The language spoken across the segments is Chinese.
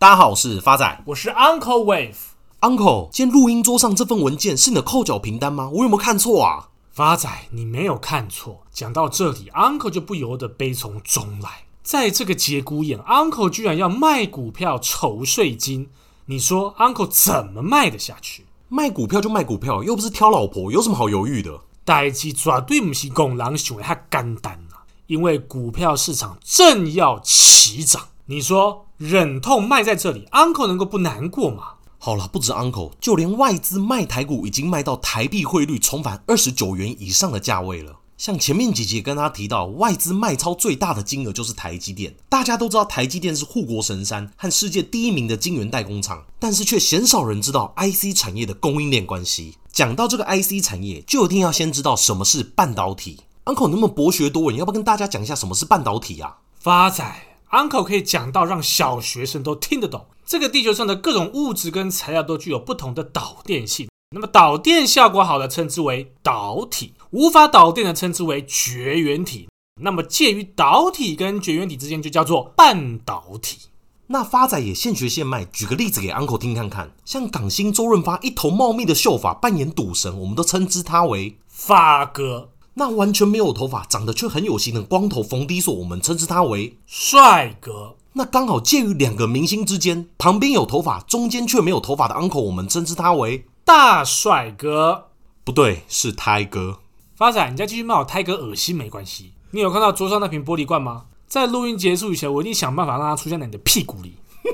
大家好，我是发仔，我是 Uncle Wave。Uncle，今天录音桌上这份文件是你的扣缴凭单吗？我有没有看错啊？发仔，你没有看错。讲到这里，Uncle 就不由得悲从中来。在这个节骨眼，Uncle 居然要卖股票筹税金，你说 Uncle 怎么卖得下去？卖股票就卖股票，又不是挑老婆，有什么好犹豫的？代志绝对不是公人想的那么简单啊！因为股票市场正要起涨，你说忍痛卖在这里，Uncle 能够不难过吗？好了，不止 Uncle，就连外资卖台股已经卖到台币汇率重返二十九元以上的价位了。像前面几集跟他提到，外资卖超最大的金额就是台积电。大家都知道台积电是护国神山和世界第一名的晶圆代工厂，但是却鲜少人知道 IC 产业的供应链关系。讲到这个 IC 产业，就一定要先知道什么是半导体。Uncle 能不能博学多闻，要不要跟大家讲一下什么是半导体啊？发仔，Uncle 可以讲到让小学生都听得懂。这个地球上的各种物质跟材料都具有不同的导电性。那么导电效果好的称之为导体，无法导电的称之为绝缘体。那么介于导体跟绝缘体之间就叫做半导体。那发仔也现学现卖，举个例子给 Uncle 听看看。像港星周润发一头茂密的秀发扮演赌神，我们都称之他为发哥。那完全没有头发，长得却很有型的光头冯迪索，我们称之他为帅哥。那刚好介于两个明星之间，旁边有头发，中间却没有头发的 Uncle，我们称之他为。大帅哥，不对，是胎哥。发仔，你再继续骂我胎哥恶心没关系。你有看到桌上那瓶玻璃罐吗？在录音结束以前，我一定想办法让它出现在你的屁股里。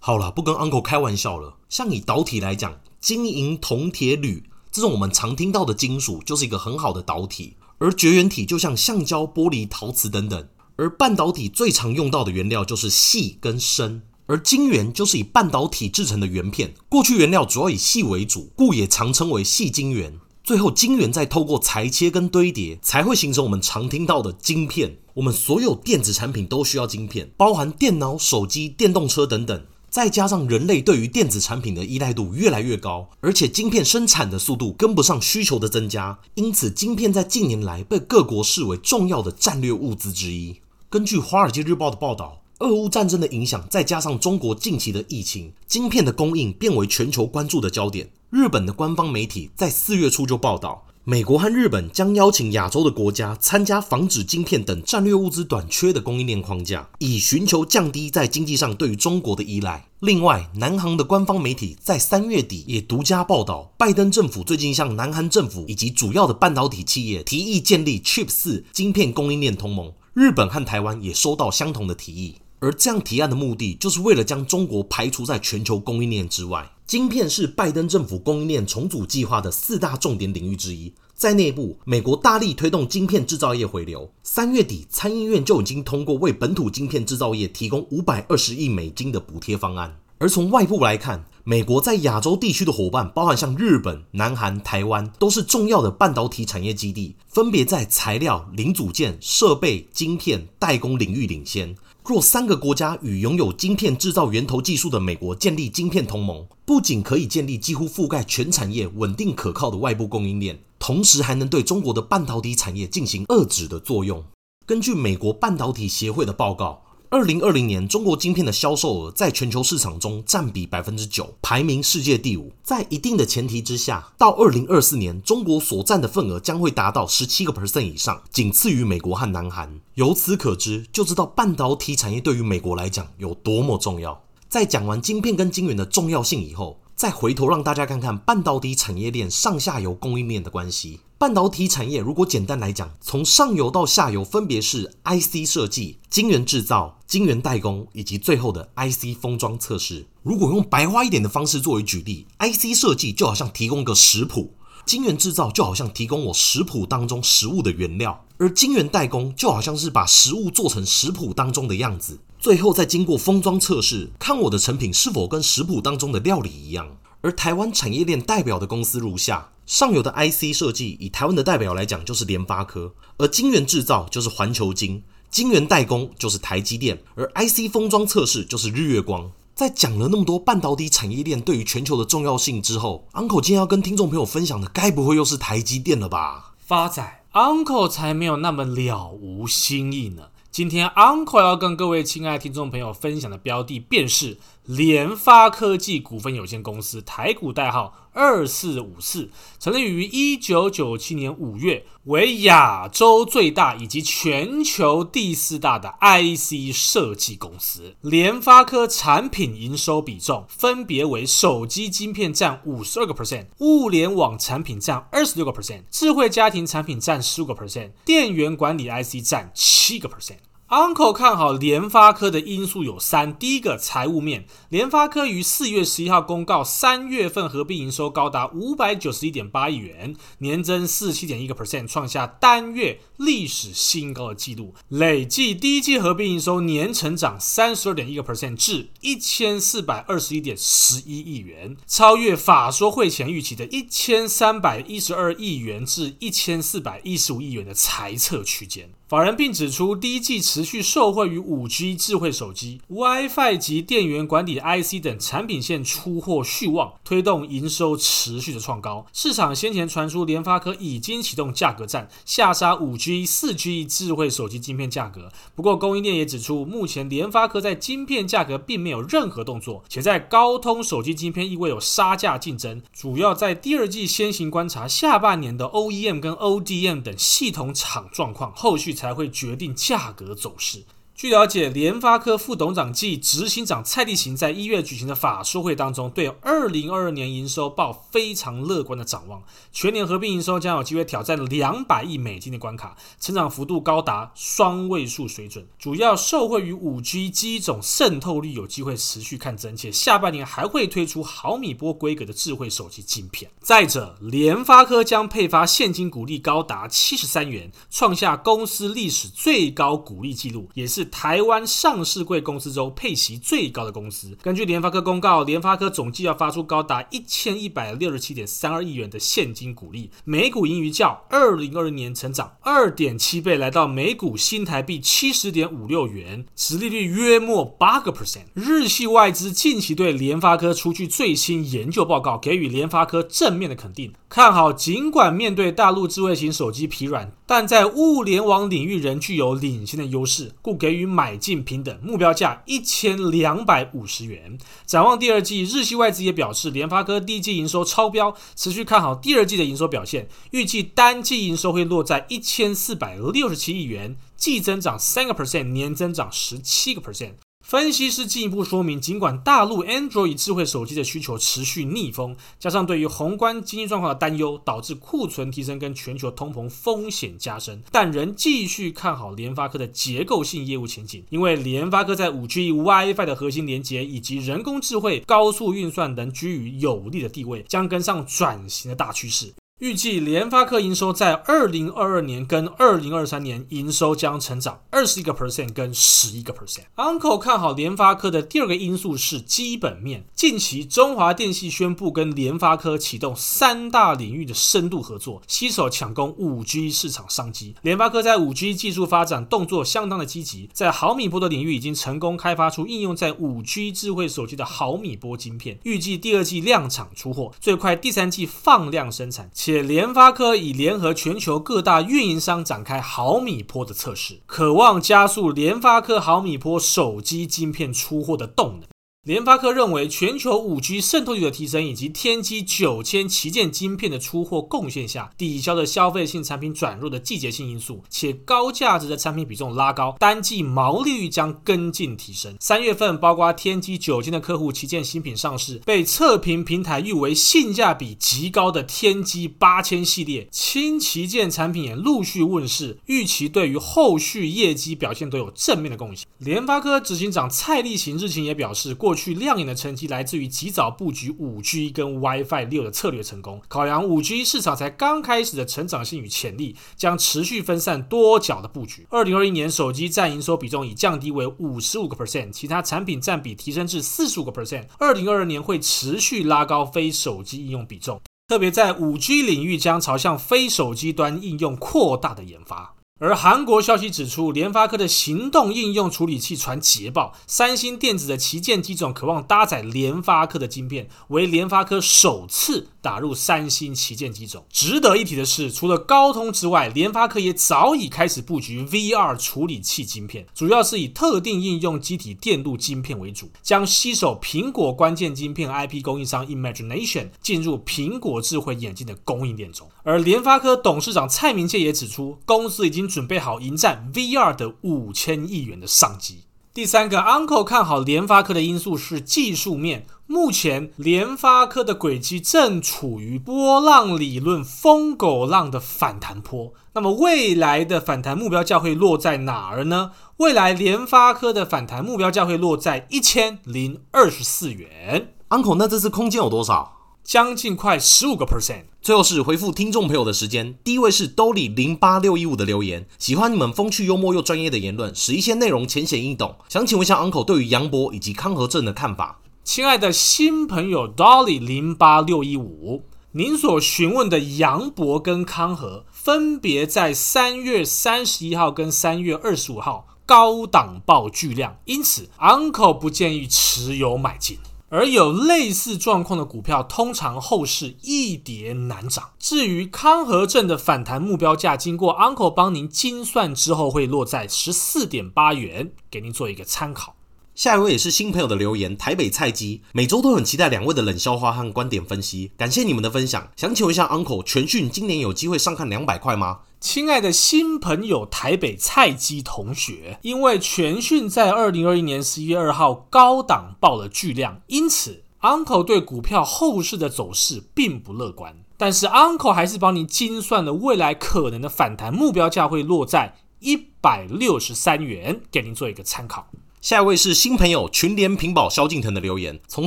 好了，不跟 Uncle 开玩笑了。像以导体来讲，金银铜铁铝这种我们常听到的金属，就是一个很好的导体。而绝缘体就像橡胶、玻璃、陶瓷等等。而半导体最常用到的原料就是矽跟砷。而晶圆就是以半导体制成的圆片，过去原料主要以矽为主，故也常称为矽晶圆。最后晶圆再透过裁切跟堆叠，才会形成我们常听到的晶片。我们所有电子产品都需要晶片，包含电脑、手机、电动车等等。再加上人类对于电子产品的依赖度越来越高，而且晶片生产的速度跟不上需求的增加，因此晶片在近年来被各国视为重要的战略物资之一。根据《华尔街日报》的报道。俄乌战争的影响，再加上中国近期的疫情，晶片的供应变为全球关注的焦点。日本的官方媒体在四月初就报道，美国和日本将邀请亚洲的国家参加防止晶片等战略物资短缺的供应链框架，以寻求降低在经济上对于中国的依赖。另外，南韩的官方媒体在三月底也独家报道，拜登政府最近向南韩政府以及主要的半导体企业提议建立 Chip 四晶片供应链同盟。日本和台湾也收到相同的提议。而这样提案的目的，就是为了将中国排除在全球供应链之外。晶片是拜登政府供应链重组计划的四大重点领域之一。在内部，美国大力推动晶片制造业回流。三月底，参议院就已经通过为本土晶片制造业提供五百二十亿美金的补贴方案。而从外部来看，美国在亚洲地区的伙伴，包含像日本、南韩、台湾，都是重要的半导体产业基地，分别在材料、零组件、设备、晶片、代工领域领先。若三个国家与拥有晶片制造源头技术的美国建立晶片同盟，不仅可以建立几乎覆盖全产业稳定可靠的外部供应链，同时还能对中国的半导体产业进行遏制的作用。根据美国半导体协会的报告。二零二零年，中国晶片的销售额在全球市场中占比百分之九，排名世界第五。在一定的前提之下，到二零二四年，中国所占的份额将会达到十七个 percent 以上，仅次于美国和南韩。由此可知，就知道半导体产业对于美国来讲有多么重要。在讲完晶片跟晶圆的重要性以后，再回头让大家看看半导体产业链上下游供应链的关系。半导体产业如果简单来讲，从上游到下游分别是 IC 设计、晶圆制造、晶圆代工以及最后的 IC 封装测试。如果用白话一点的方式作为举例，IC 设计就好像提供个食谱，晶圆制造就好像提供我食谱当中食物的原料，而晶圆代工就好像是把食物做成食谱当中的样子。最后再经过封装测试，看我的成品是否跟食谱当中的料理一样。而台湾产业链代表的公司如下：上游的 IC 设计，以台湾的代表来讲，就是联发科；而晶圆制造就是环球晶，晶圆代工就是台积电，而 IC 封装测试就是日月光。在讲了那么多半导体产业链对于全球的重要性之后，Uncle 今天要跟听众朋友分享的，该不会又是台积电了吧？发仔，Uncle 才没有那么了无新意呢。今天 Uncle 要跟各位亲爱的听众朋友分享的标的，便是联发科技股份有限公司，台股代号二四五四，成立于一九九七年五月，为亚洲最大以及全球第四大的 IC 设计公司。联发科产品营收比重分别为手机晶片占五十二个 percent，物联网产品占二十六个 percent，智慧家庭产品占十五个 percent，电源管理 IC 占七个 percent。Uncle 看好联发科的因素有三：第一个，财务面，联发科于四月十一号公告，三月份合并营收高达五百九十一点八亿元，年增四十七点一个 percent，创下单月历史新高的纪录。累计第一季合并营收年成长三十二点一个 percent 至一千四百二十一点十一亿元，超越法说会前预期的一千三百一十二亿元至一千四百一十五亿元的财测区间。法人并指出，第一季持续受惠于五 G 智慧手机、WiFi 及电源管理 IC 等产品线出货续旺，推动营收持续的创高。市场先前传出联发科已经启动价格战，下杀五 G、四 G 智慧手机晶片价格。不过，供应链也指出，目前联发科在晶片价格并没有任何动作，且在高通手机晶片亦未有杀价竞争，主要在第二季先行观察下半年的 OEM 跟 ODM 等系统厂状况，后续。才会决定价格走势。据了解，联发科副董事长暨执行长蔡力行在一月举行的法说会当中，对二零二二年营收抱非常乐观的展望，全年合并营收将有机会挑战两百亿美金的关卡，成长幅度高达双位数水准，主要受惠于五 G 机种渗透率有机会持续看增，且下半年还会推出毫米波规格的智慧手机晶片。再者，联发科将配发现金股利高达七十三元，创下公司历史最高股利纪录，也是。台湾上市贵公司中配息最高的公司。根据联发科公告，联发科总计要发出高达一千一百六十七点三二亿元的现金股利，每股盈余较二零二零年成长二点七倍，来到每股新台币七十点五六元，殖利率约莫八个 percent。日系外资近期对联发科出具最新研究报告，给予联发科正面的肯定，看好。尽管面对大陆智慧型手机疲软，但在物联网领域仍具有领先的优势，故给予。买进平等，目标价一千两百五十元。展望第二季，日系外资也表示，联发科第一季营收超标，持续看好第二季的营收表现，预计单季营收会落在一千四百六十七亿元，季增长三个 percent，年增长十七个 percent。分析师进一步说明，尽管大陆 Android 智慧手机的需求持续逆风，加上对于宏观经济状况的担忧，导致库存提升跟全球通膨风险加深，但仍继续看好联发科的结构性业务前景。因为联发科在 5G、WiFi 的核心连接以及人工智慧、高速运算等居于有利的地位，将跟上转型的大趋势。预计联发科营收在二零二二年跟二零二三年营收将成长二十一个 percent 跟十一个 percent。Uncle 看好联发科的第二个因素是基本面。近期中华电信宣布跟联发科启动三大领域的深度合作，携手抢攻五 G 市场商机。联发科在五 G 技术发展动作相当的积极，在毫米波的领域已经成功开发出应用在五 G 智慧手机的毫米波晶片，预计第二季量产出货，最快第三季放量生产。且联发科已联合全球各大运营商展开毫米波的测试，渴望加速联发科毫米波手机晶片出货的动能。联发科认为，全球五 G 渗透率的提升以及天玑九千旗舰晶片的出货贡献下，抵消了消费性产品转弱的季节性因素，且高价值的产品比重拉高，单季毛利率将跟进提升。三月份，包括天玑九千的客户旗舰新品上市，被测评平台誉为性价比极高的天玑八千系列轻旗舰产品也陆续问世，预期对于后续业绩表现都有正面的贡献。联发科执行长蔡力行日前也表示，过去亮眼的成绩来自于及早布局五 G 跟 WiFi 六的策略成功。考量五 G 市场才刚开始的成长性与潜力，将持续分散多角的布局。二零二一年手机占营收比重已降低为五十五个 percent，其他产品占比提升至四十五个 percent。二零二二年会持续拉高非手机应用比重，特别在五 G 领域将朝向非手机端应用扩大的研发。而韩国消息指出，联发科的行动应用处理器传捷报，三星电子的旗舰机种渴望搭载联发科的晶片，为联发科首次打入三星旗舰机种。值得一提的是，除了高通之外，联发科也早已开始布局 VR 处理器晶片，主要是以特定应用机体电路晶片为主，将吸手苹果关键晶片 IP 供应商 Imagination 进入苹果智慧眼镜的供应链中。而联发科董事长蔡明介也指出，公司已经准备好迎战 VR 的五千亿元的商机。第三个，Uncle 看好联发科的因素是技术面。目前联发科的轨迹正处于波浪理论疯狗浪的反弹坡。那么未来的反弹目标价会落在哪儿呢？未来联发科的反弹目标价会落在一千零二十四元。Uncle，那这次空间有多少？将近快十五个 percent。最后是回复听众朋友的时间，第一位是兜里零八六一五的留言，喜欢你们风趣幽默又专业的言论，使一些内容浅显易懂。想请问一下 Uncle 对于杨博以及康和正的看法？亲爱的新朋友 Dolly 零八六一五，您所询问的杨博跟康和，分别在三月三十一号跟三月二十五号高档爆巨量，因此 Uncle 不建议持有买进。而有类似状况的股票，通常后市一跌难涨。至于康和镇的反弹目标价，经过 Uncle 帮您精算之后，会落在十四点八元，给您做一个参考。下一位也是新朋友的留言，台北菜鸡，每周都很期待两位的冷笑话和观点分析，感谢你们的分享。想请问一下，Uncle，全讯今年有机会上看两百块吗？亲爱的新朋友台北菜鸡同学，因为全讯在二零二一年十一月二号高档爆了巨量，因此 Uncle 对股票后市的走势并不乐观。但是 Uncle 还是帮您精算了未来可能的反弹目标价会落在一百六十三元，给您做一个参考。下一位是新朋友群联屏保萧敬腾的留言，从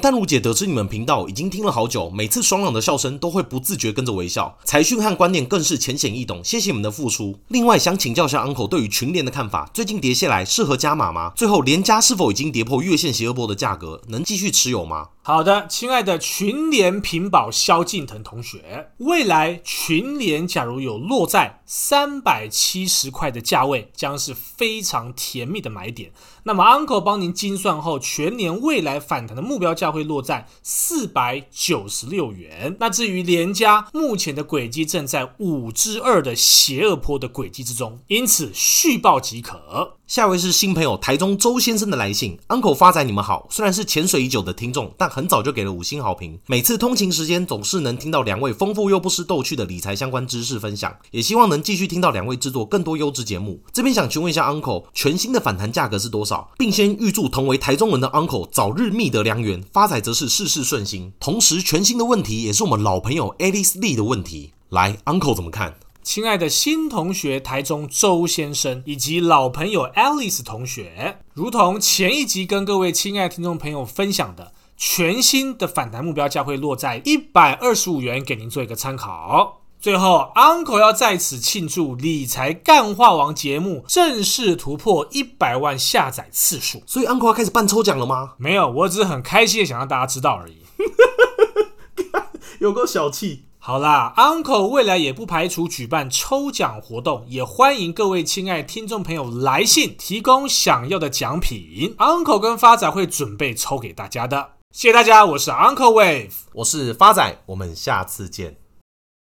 淡如姐得知你们频道已经听了好久，每次爽朗的笑声都会不自觉跟着微笑，财讯和观念更是浅显易懂，谢谢你们的付出。另外想请教一下 Uncle 对于群联的看法，最近跌下来适合加码吗？最后连加是否已经跌破月线斜二波的价格，能继续持有吗？好的，亲爱的群联屏保萧敬腾同学，未来群联假如有落在三百七十块的价位，将是非常甜蜜的买点。那么 Uncle Uncle 帮您精算后，全年未来反弹的目标价会落在四百九十六元。那至于联家，目前的轨迹正在五之二的斜二波的轨迹之中，因此续报即可。下一位是新朋友台中周先生的来信，Uncle 发仔你们好，虽然是潜水已久的听众，但很早就给了五星好评。每次通勤时间总是能听到两位丰富又不失逗趣的理财相关知识分享，也希望能继续听到两位制作更多优质节目。这边想询问一下 Uncle，全新的反弹价格是多少？并先预祝同为台中人的 Uncle 早日觅得良缘，发仔则是事事顺心。同时，全新的问题也是我们老朋友 Alice Lee 的问题，来，Uncle 怎么看？亲爱的新同学台中周先生以及老朋友 Alice 同学，如同前一集跟各位亲爱的听众朋友分享的，全新的反弹目标价会落在一百二十五元，给您做一个参考。最后，Uncle 要在此庆祝理财干话王节目正式突破一百万下载次数，所以 Uncle 要开始办抽奖了吗？没有，我只是很开心的想让大家知道而已。有够小气。好啦，Uncle 未来也不排除举办抽奖活动，也欢迎各位亲爱听众朋友来信提供想要的奖品，Uncle 跟发仔会准备抽给大家的。谢谢大家，我是 Uncle Wave，我是发仔，我们下次见。